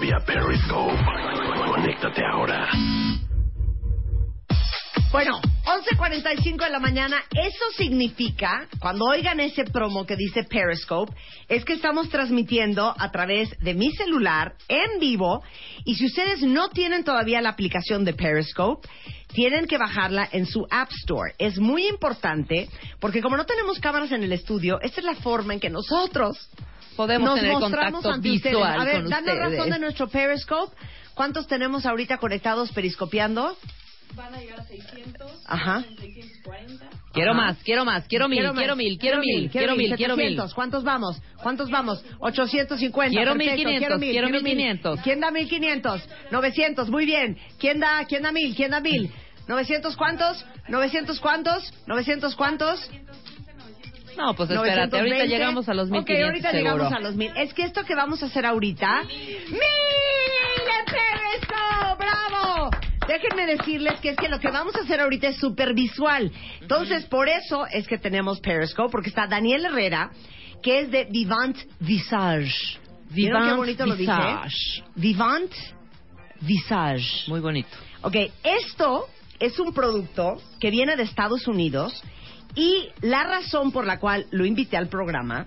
Vía Periscope. Conéctate ahora. Bueno, 11.45 de la mañana, eso significa, cuando oigan ese promo que dice Periscope, es que estamos transmitiendo a través de mi celular en vivo y si ustedes no tienen todavía la aplicación de Periscope, tienen que bajarla en su App Store. Es muy importante porque como no tenemos cámaras en el estudio, esta es la forma en que nosotros Podemos nos tener contacto ante ustedes. visual A ver, con danos ustedes. razón de nuestro Periscope. ¿Cuántos tenemos ahorita conectados periscopiando? Ajá. Quiero Ajá. más, quiero más, quiero mil, más. quiero mil, quiero mil, quiero mil, quiero mil. 700. ¿Cuántos vamos? ¿Cuántos vamos? 850. Quiero perfecto. 1500, mil, quiero mil. 1500. ¿Quién da 1500? 900, muy bien. ¿Quién da, quién da mil? ¿Quién da mil? ¿900 cuántos? ¿900 cuántos? ¿900 cuántos? No, pues espérate, ahorita 920. llegamos a los mil Ok, ahorita seguro. llegamos a los mil. Es que esto que vamos a hacer ahorita... ¡Mil Periscope! ¡Bravo! Déjenme decirles que es que lo que vamos a hacer ahorita es súper visual. Entonces, por eso es que tenemos Periscope, porque está Daniel Herrera, que es de Vivant Visage. ¿Vieron qué Vivant bonito lo Visage. dije? Vivant Visage. Muy bonito. Ok, esto es un producto que viene de Estados Unidos y la razón por la cual lo invité al programa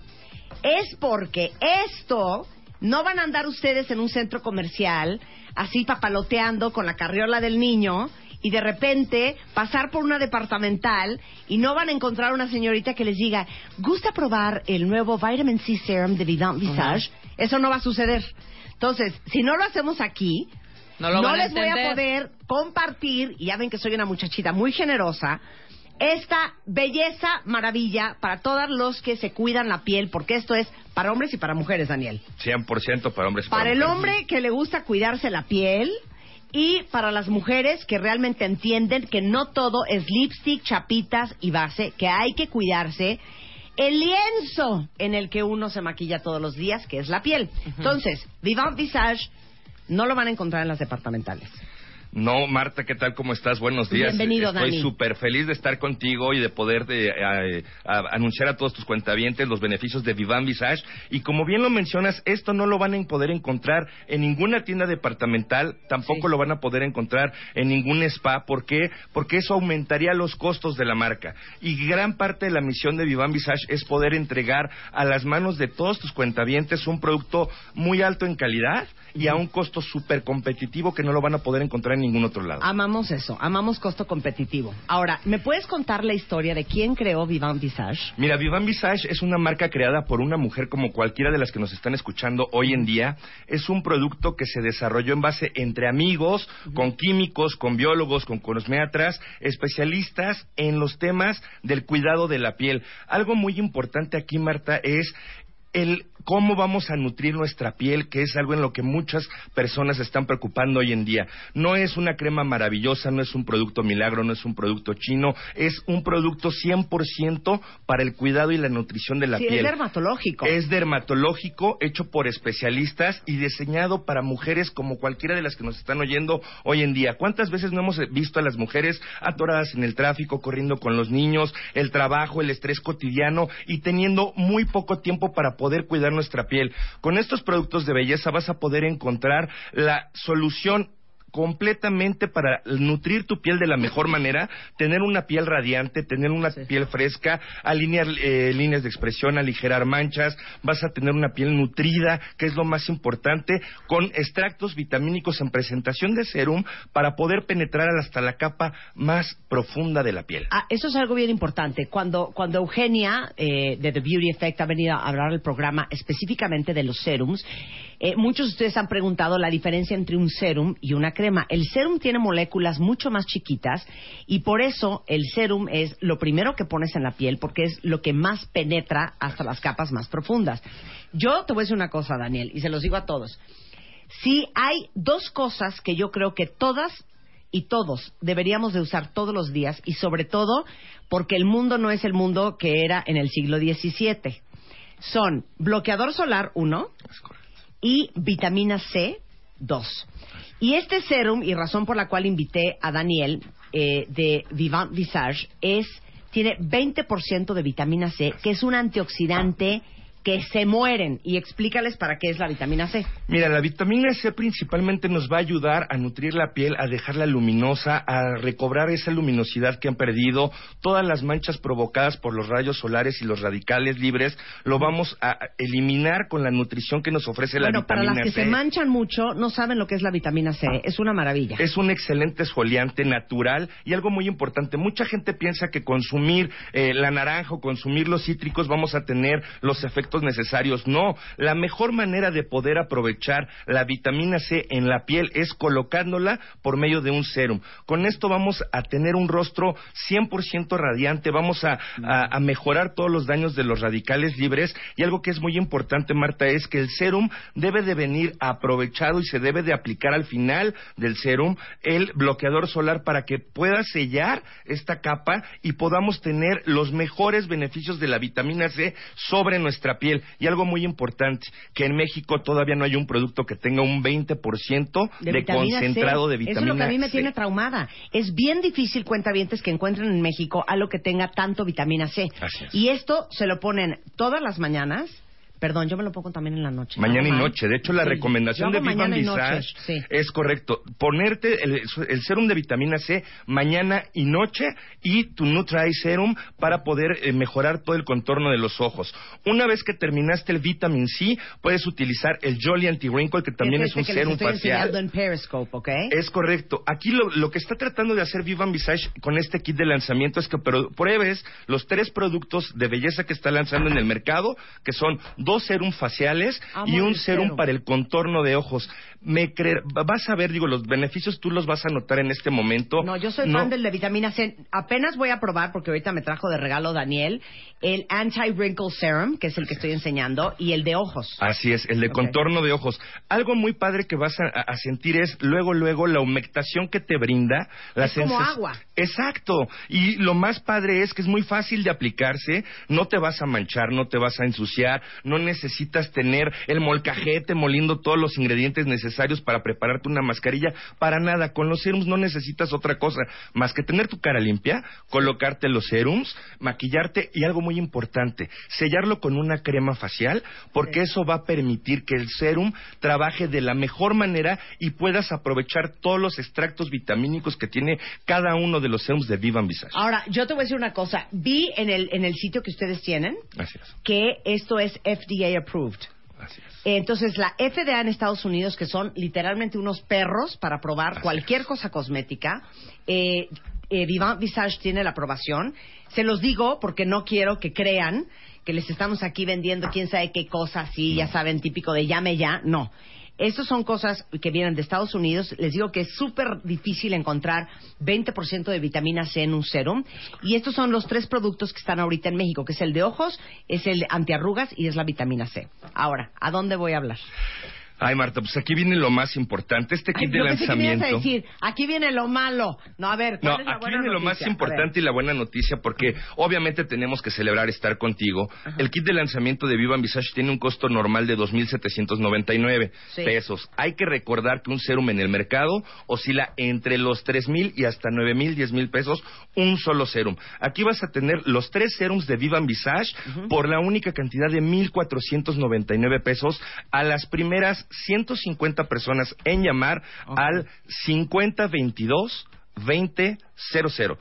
es porque esto no van a andar ustedes en un centro comercial así papaloteando con la carriola del niño y de repente pasar por una departamental y no van a encontrar una señorita que les diga, ¿gusta probar el nuevo Vitamin C Serum de Vivant Visage? Eso no va a suceder. Entonces, si no lo hacemos aquí, No a les voy a poder compartir, y ya ven que soy una muchachita muy generosa, esta belleza maravilla para todos los que se cuidan la piel, porque esto es para hombres y para mujeres, Daniel. 100% para hombres. y Para el mujeres. hombre que le gusta cuidarse la piel y para las mujeres que realmente entienden que no todo es lipstick, chapitas y base, que hay que cuidarse el lienzo en el que uno se maquilla todos los días, que es la piel. Entonces, Vivant Visage no lo van a encontrar en las departamentales. No, Marta, ¿qué tal? ¿Cómo estás? Buenos días. Bienvenido, Estoy súper feliz de estar contigo y de poder de, eh, a- anunciar a todos tus cuentavientes los beneficios de Vivan Visage. Y como bien lo mencionas, esto no lo van a poder encontrar en ninguna tienda departamental, tampoco lo van a poder encontrar en ningún spa. ¿Por qué? Porque eso aumentaría los costos de la marca. Y gran parte de la misión de Vivan Visage es poder entregar a las manos de todos tus cuentavientes un producto muy alto en calidad y a un costo súper competitivo que no lo van a poder encontrar en ningún otro lado. Amamos eso, amamos costo competitivo. Ahora, ¿me puedes contar la historia de quién creó Vivant Visage? Mira, Vivan Visage es una marca creada por una mujer como cualquiera de las que nos están escuchando hoy en día. Es un producto que se desarrolló en base entre amigos, con químicos, con biólogos, con cosméatras, especialistas en los temas del cuidado de la piel. Algo muy importante aquí, Marta, es el cómo vamos a nutrir nuestra piel, que es algo en lo que muchas personas están preocupando hoy en día. No es una crema maravillosa, no es un producto milagro, no es un producto chino, es un producto 100% para el cuidado y la nutrición de la sí, piel. es dermatológico. Es dermatológico, hecho por especialistas y diseñado para mujeres como cualquiera de las que nos están oyendo hoy en día. ¿Cuántas veces no hemos visto a las mujeres atoradas en el tráfico, corriendo con los niños, el trabajo, el estrés cotidiano y teniendo muy poco tiempo para poder cuidar nuestra piel? Con estos productos de belleza vas a poder encontrar la solución completamente para nutrir tu piel de la mejor manera, tener una piel radiante, tener una piel fresca, alinear eh, líneas de expresión, aligerar manchas, vas a tener una piel nutrida, que es lo más importante, con extractos vitamínicos en presentación de serum para poder penetrar hasta la capa más profunda de la piel. Ah, eso es algo bien importante. Cuando, cuando Eugenia eh, de The Beauty Effect ha venido a hablar del programa específicamente de los serums, eh, muchos de ustedes han preguntado la diferencia entre un serum y una crema. El serum tiene moléculas mucho más chiquitas y por eso el serum es lo primero que pones en la piel porque es lo que más penetra hasta las capas más profundas. Yo te voy a decir una cosa, Daniel, y se los digo a todos. Si hay dos cosas que yo creo que todas y todos deberíamos de usar todos los días y sobre todo porque el mundo no es el mundo que era en el siglo XVII. Son bloqueador solar, uno, y vitamina C, dos. Y este serum, y razón por la cual invité a Daniel eh, de Vivant Visage, es tiene 20% de vitamina C, que es un antioxidante que se mueren. Y explícales para qué es la vitamina C. Mira, la vitamina C principalmente nos va a ayudar a nutrir la piel, a dejarla luminosa, a recobrar esa luminosidad que han perdido. Todas las manchas provocadas por los rayos solares y los radicales libres lo vamos a eliminar con la nutrición que nos ofrece la vitamina C. Bueno, para las que se manchan mucho, no saben lo que es la vitamina C. Es una maravilla. Es un excelente esfoliante natural y algo muy importante. Mucha gente piensa que consumir eh, la naranja o consumir los cítricos vamos a tener los efectos necesarios. No, la mejor manera de poder aprovechar la vitamina C en la piel es colocándola por medio de un serum. Con esto vamos a tener un rostro 100% radiante, vamos a, a, mejorar todos los daños de los radicales libres y algo que es muy importante, Marta, es que el serum debe de venir aprovechado y se debe de aplicar al final del serum el bloqueador solar para que pueda sellar esta capa y podamos tener los mejores beneficios de la vitamina C sobre nuestra piel y algo muy importante, que en México todavía no hay un producto que tenga un 20% de, concentrado de vitamina C. Eso es lo que a mí me tiene traumada. Es bien difícil, cuentavientes, que encuentren en México algo que tenga tanto vitamina C. Y esto se lo ponen todas las mañanas Perdón, yo me lo pongo también en la noche. Mañana y noche. De hecho, la recomendación de Vivan Visage es correcto. Ponerte el, serum de vitamina C mañana y noche y tu Nutri Serum para poder eh, mejorar todo el contorno de los ojos. Una vez que terminaste el Vitamin C, puedes utilizar el Jolly Anti-Wrinkle, que también es, un serum facial. En Periscope, Es correcto. Aquí lo, que está tratando de hacer Vivan Visage con este kit de lanzamiento es que pruebes los tres productos de belleza que está lanzando en el mercado, que son dos serum faciales y un serum, para el contorno de ojos. Me vas a ver, digo, los beneficios tú los vas a notar en este momento. No, yo soy fan del de vitamina C. Apenas voy a probar, porque ahorita me trajo de regalo Daniel, el Anti-Wrinkle Serum, que es el que estoy enseñando, y el de ojos. Así es, el de contorno de ojos. Algo muy padre que vas a, sentir es luego, luego, la humectación que te brinda. La es como agua. Exacto. Y lo más padre es que es muy fácil de aplicarse, no te vas a manchar, no te vas a ensuciar, no necesitas tener el molcajete moliendo todos los ingredientes necesarios para prepararte una mascarilla. Para nada, con los serums no necesitas otra cosa más que tener tu cara limpia, colocarte los serums, maquillarte y algo muy importante, sellarlo con una crema facial, porque eso va a permitir que el serum trabaje de la mejor manera y puedas aprovechar todos los extractos vitamínicos que tiene cada uno de los serums de Vivan Visage. Ahora, yo te voy a decir una cosa. Vi en el, en el sitio que ustedes tienen que esto es FDA approved. Así es. Entonces, la FDA en Estados Unidos, que son literalmente unos perros para probar cualquier cosa cosmética, eh, eh, Vivant Visage tiene la aprobación. Se los digo porque no quiero que crean que les estamos aquí vendiendo quién sabe qué cosas, sí, ya saben, típico de llame ya. No. Estas son cosas que vienen de Estados Unidos. Les digo que es súper difícil encontrar 20% de vitamina C en un serum. Y estos son los tres productos que están ahorita en México, que es el de ojos, es el antiarrugas y es la vitamina C. Ahora, ¿a dónde voy a hablar? Ay, Marta, pues aquí viene lo más importante. Este kit de lanzamiento. Que a decir, aquí viene lo malo. No, a ver, ¿cuál no, aquí viene lo más importante y la buena noticia, porque obviamente tenemos que celebrar estar contigo. El kit de lanzamiento de Viva Visage tiene un costo normal de 2.799 pesos. Hay que recordar que un serum en el mercado oscila entre los 3.000 y hasta 9.000, 10.000 pesos, un solo serum. Aquí vas a tener los tres serums de Viva Visage por la única cantidad de 1.499 pesos a las primeras 150 personas en llamar al 5022 2000.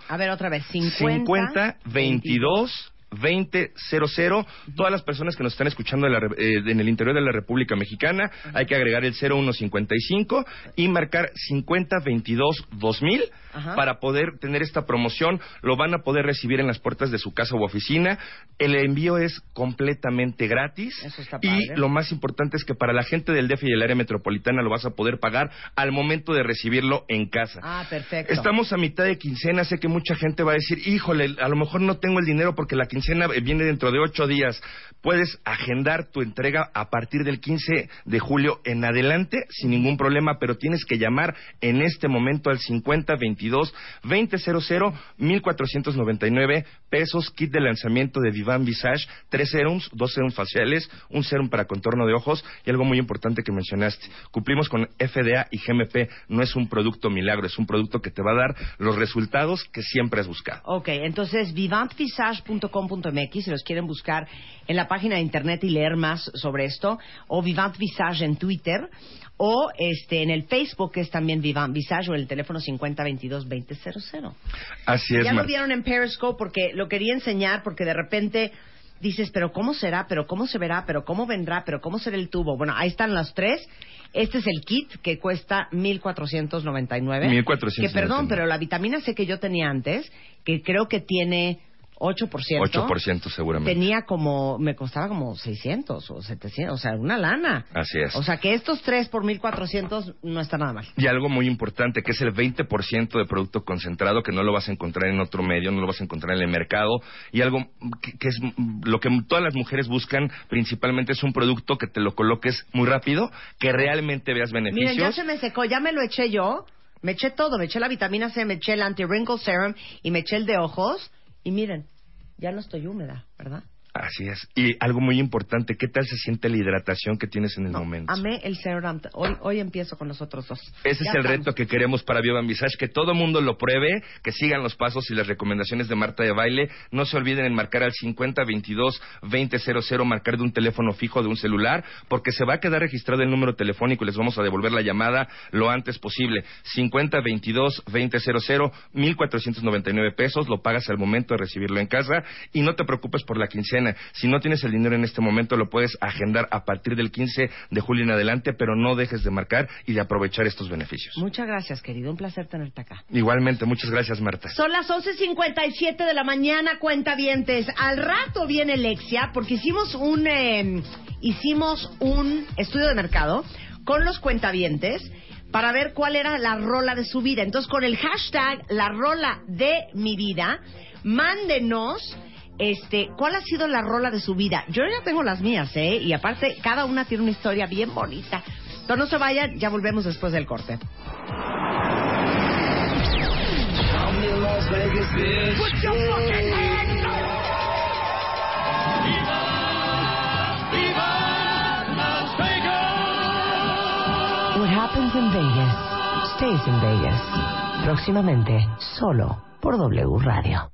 A ver, otra vez. 50, 50 22 2000. Todas las personas que nos están escuchando en, la eh, en el interior de la República Mexicana, hay que agregar el 0155 y marcar 5022 2000 Ajá. para poder tener esta promoción. Lo van a poder recibir en las puertas de su casa u oficina. El envío es completamente gratis. Eso está y padre. lo más importante es que para la gente del DF y el área metropolitana lo vas a poder pagar al momento de recibirlo en casa. Ah, perfecto. Estamos a mitad de quincena, sé que mucha gente va a decir, híjole, a lo mejor no tengo el dinero porque la quincena viene dentro de ocho días. Puedes agendar tu entrega a partir del 15 de julio en adelante sin ningún problema, pero tienes que llamar en este momento al 50 22 2000 1499 pesos, kit de lanzamiento de Vivan Visage, tres serums, dos serums faciales, un serum para contorno de ojos y algo muy importante que mencionaste. Cumplimos con FDA y GMP, no es un producto milagro, es un producto que te va a dar los resultados que siempre has buscado. Ok, entonces vivantvisage.com.mx si los quieren buscar en la página de internet y leer más sobre esto, o Vivant Visage en Twitter, o este en el Facebook que es también Vivant Visage o el teléfono 5022-2000. Así es, Ya lo Marta. vieron en Periscope porque lo quería enseñar porque de repente dices, pero ¿cómo será? ¿Pero cómo se verá? ¿Pero cómo vendrá? ¿Pero cómo será el tubo? Bueno, ahí están las tres. Este es el kit que cuesta 1499. 1499. Que perdón, pero la vitamina C que yo tenía antes, que creo que tiene 8%. 8% seguramente. Tenía como, me costaba como 600 o 700, o sea, una lana. Así es. O sea, que estos tres por 1400 no está nada mal. Y algo muy importante, que es el 20% de producto concentrado, que no lo vas a encontrar en otro medio, no lo vas a encontrar en el mercado. Y algo que, que es lo que todas las mujeres buscan principalmente es un producto que te lo coloques muy rápido, que realmente veas beneficios. Miren, ya se me secó, ya me lo eché yo. Me eché todo, me eché la vitamina C, me eché el anti-wrinkle serum y me eché el de ojos. Y miren, ya no estoy húmeda, ¿verdad? Así es. Y algo muy importante, ¿qué tal se siente la hidratación que tienes en el momento? Amé el serum. Hoy, hoy empiezo con los otros dos. Ese Ya es el estamos. reto que queremos para Bioban Visage, que todo mundo lo pruebe, que sigan los pasos y las recomendaciones de Marta de Baile. No se olviden en marcar al 50 22 20 00, marcar de un teléfono fijo de un celular, porque se va a quedar registrado el número telefónico y les vamos a devolver la llamada lo antes posible. 50 22 20 00, 1499 pesos, lo pagas al momento de recibirlo en casa y no te preocupes por la quincena. Si no tienes el dinero en este momento, lo puedes agendar a partir del 15 de julio en adelante, pero no dejes de marcar y de aprovechar estos beneficios. Muchas gracias, querido. Un placer tenerte acá. Igualmente, muchas gracias, Marta. Son las 11.57 de la mañana, cuentavientes. Al rato viene Lexia, porque hicimos un, eh, hicimos un estudio de mercado con los cuentavientes para ver cuál era la rola de su vida. Entonces, con el hashtag la rola de mi vida, mándenos este, ¿cuál ha sido la rola de su vida? Yo ya tengo las mías, ¿eh? Y aparte, cada una tiene una historia bien bonita. Entonces, no se vayan, ya volvemos después del corte. What happens in Vegas stays in Vegas. Próximamente, solo por W Radio.